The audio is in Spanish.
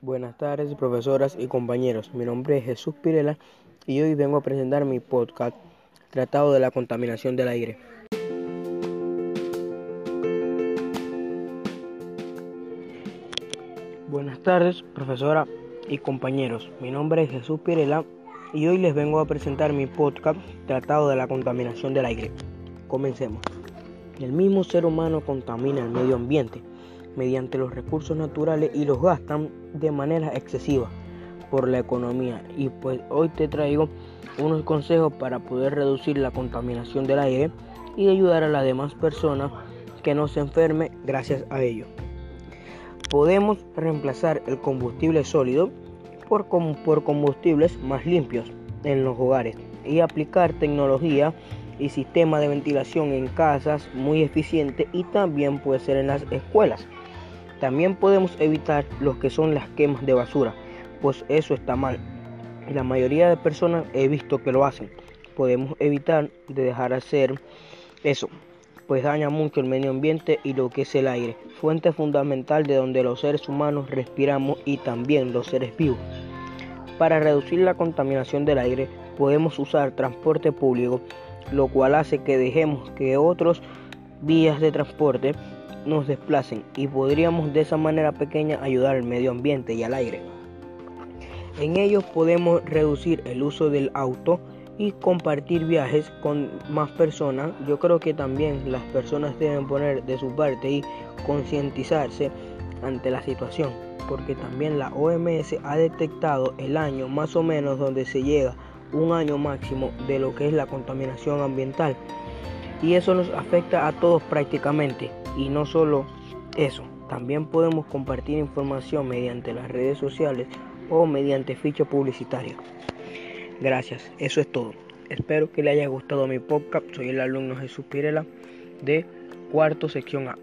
Buenas tardes, profesoras y compañeros. Mi nombre es Jesús Pirela y hoy vengo a presentar mi podcast Tratado de la Contaminación del Aire. Buenas tardes, profesora y compañeros. Mi nombre es Jesús Pirela y hoy les vengo a presentar mi podcast Tratado de la Contaminación del Aire. Comencemos. El mismo ser humano contamina el medio ambiente mediante los recursos naturales y los gastan de manera excesiva por la economía. Y pues hoy te traigo unos consejos para poder reducir la contaminación del aire y ayudar a las demás personas que no se enfermen gracias a ello. Podemos reemplazar el combustible sólido por, por combustibles más limpios en los hogares y aplicar tecnología y sistema de ventilación en casas muy eficiente y también puede ser en las escuelas. También podemos evitar lo que son las quemas de basura, pues eso está mal. La mayoría de personas he visto que lo hacen. Podemos evitar de dejar hacer eso, pues daña mucho el medio ambiente y lo que es el aire, fuente fundamental de donde los seres humanos respiramos y también los seres vivos. Para reducir la contaminación del aire podemos usar transporte público, lo cual hace que dejemos que otros vías de transporte nos desplacen y podríamos de esa manera pequeña ayudar al medio ambiente y al aire. En ellos podemos reducir el uso del auto y compartir viajes con más personas. Yo creo que también las personas deben poner de su parte y concientizarse ante la situación, porque también la OMS ha detectado el año más o menos donde se llega un año máximo de lo que es la contaminación ambiental y eso nos afecta a todos prácticamente. Y no solo eso, también podemos compartir información mediante las redes sociales o mediante ficha publicitaria. Gracias, eso es todo. Espero que le haya gustado mi podcast. Soy el alumno Jesús Pirela de cuarto sección A.